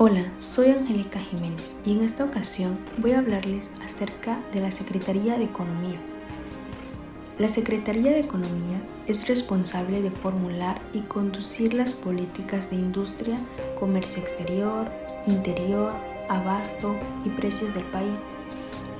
Hola, soy Angélica Jiménez y en esta ocasión voy a hablarles acerca de la Secretaría de Economía. La Secretaría de Economía es responsable de formular y conducir las políticas de industria, comercio exterior, interior, abasto y precios del país.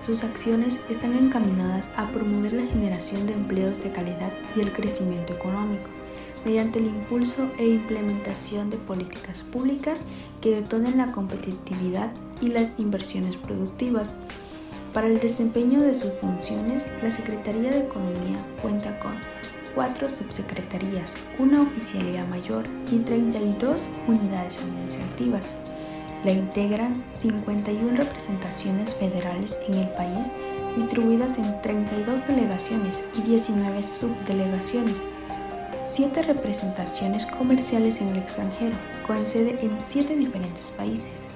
Sus acciones están encaminadas a promover la generación de empleos de calidad y el crecimiento económico mediante el impulso e implementación de políticas públicas que detonen la competitividad y las inversiones productivas. Para el desempeño de sus funciones, la Secretaría de Economía cuenta con cuatro subsecretarías, una oficialía mayor y 32 unidades administrativas. La integran 51 representaciones federales en el país distribuidas en 32 delegaciones y 19 subdelegaciones siete representaciones comerciales en el extranjero, con sede en siete diferentes países,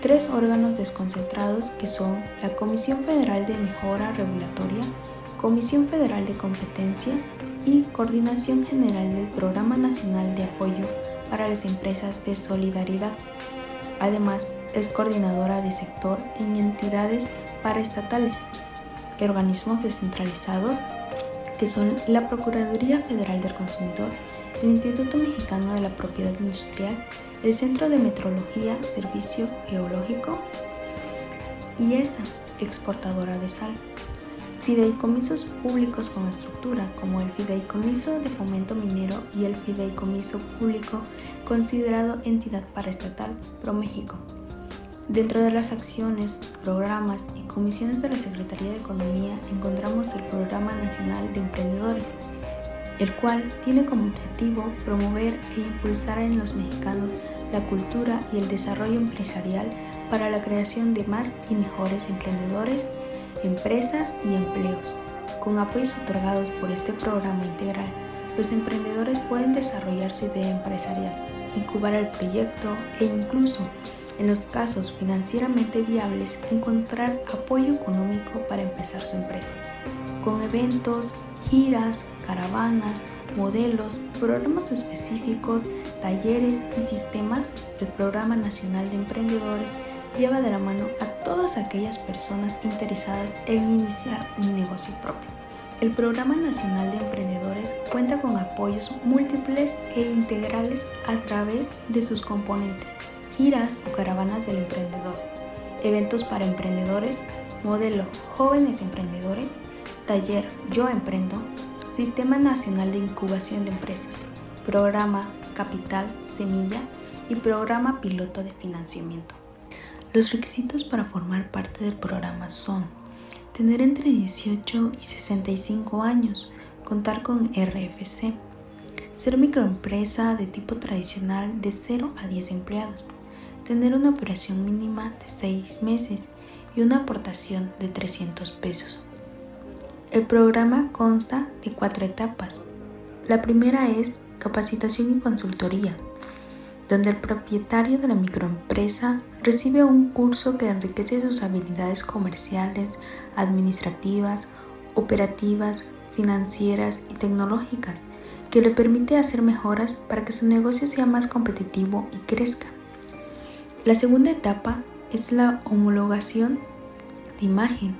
tres órganos desconcentrados que son la Comisión Federal de Mejora Regulatoria, Comisión Federal de Competencia y Coordinación General del Programa Nacional de Apoyo para las Empresas de Solidaridad. Además, es coordinadora de sector en entidades paraestatales, organismos descentralizados que son la Procuraduría Federal del Consumidor, el Instituto Mexicano de la Propiedad Industrial, el Centro de Metrología, Servicio Geológico y ESA, exportadora de sal. Fideicomisos públicos con estructura, como el Fideicomiso de Fomento Minero y el Fideicomiso Público considerado entidad paraestatal ProMéxico. Dentro de las acciones, programas y comisiones de la Secretaría de Economía encontramos el Programa Nacional de Emprendedores, el cual tiene como objetivo promover e impulsar en los mexicanos la cultura y el desarrollo empresarial para la creación de más y mejores emprendedores, empresas y empleos. Con apoyos otorgados por este programa integral, los emprendedores pueden desarrollar su idea empresarial, incubar el proyecto e incluso en los casos financieramente viables, encontrar apoyo económico para empezar su empresa, con eventos, giras, caravanas, modelos, programas específicos, talleres y sistemas, el Programa Nacional de Emprendedores lleva de la mano a todas aquellas personas interesadas en iniciar un negocio propio. El Programa Nacional de Emprendedores cuenta con apoyos múltiples e integrales a través de sus componentes, giras o caravanas del emprendedor, eventos para emprendedores, modelo Jóvenes Emprendedores, taller Yo Emprendo, Sistema Nacional de Incubación de Empresas, programa Capital Semilla y programa Piloto de Financiamiento. Los requisitos para formar parte del programa son tener entre 18 y 65 años, contar con RFC, ser microempresa de tipo tradicional de 0 a 10 empleados, tener una operación mínima de 6 meses y una aportación de 300 pesos. El programa consta de cuatro etapas. La primera es capacitación y consultoría, donde el propietario de la microempresa recibe un curso que enriquece sus habilidades comerciales, administrativas, operativas, financieras y tecnológicas, que le permite hacer mejoras para que su negocio sea más competitivo y crezca. La segunda etapa es la homologación de imagen.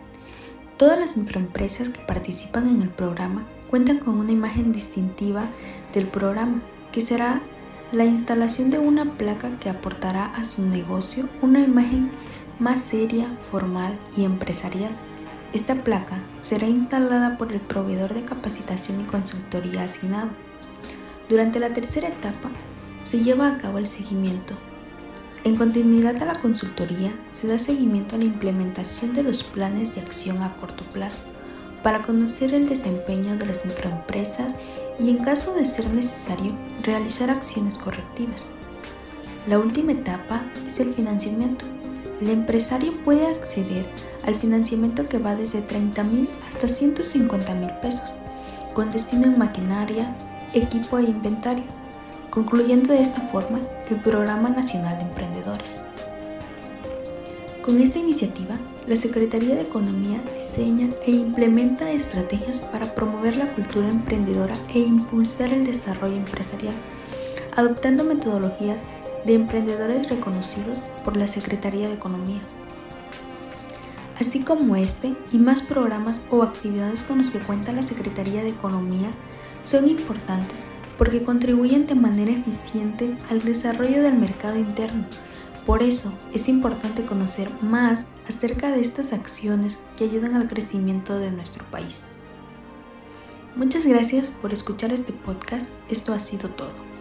Todas las microempresas que participan en el programa cuentan con una imagen distintiva del programa, que será la instalación de una placa que aportará a su negocio una imagen más seria, formal y empresarial. Esta placa será instalada por el proveedor de capacitación y consultoría asignado. Durante la tercera etapa se lleva a cabo el seguimiento en continuidad a la consultoría, se da seguimiento a la implementación de los planes de acción a corto plazo para conocer el desempeño de las microempresas y en caso de ser necesario, realizar acciones correctivas. La última etapa es el financiamiento. El empresario puede acceder al financiamiento que va desde 30 mil hasta 150 mil pesos, con destino en maquinaria, equipo e inventario concluyendo de esta forma el Programa Nacional de Emprendedores. Con esta iniciativa, la Secretaría de Economía diseña e implementa estrategias para promover la cultura emprendedora e impulsar el desarrollo empresarial, adoptando metodologías de emprendedores reconocidos por la Secretaría de Economía. Así como este y más programas o actividades con los que cuenta la Secretaría de Economía son importantes porque contribuyen de manera eficiente al desarrollo del mercado interno. Por eso es importante conocer más acerca de estas acciones que ayudan al crecimiento de nuestro país. Muchas gracias por escuchar este podcast. Esto ha sido todo.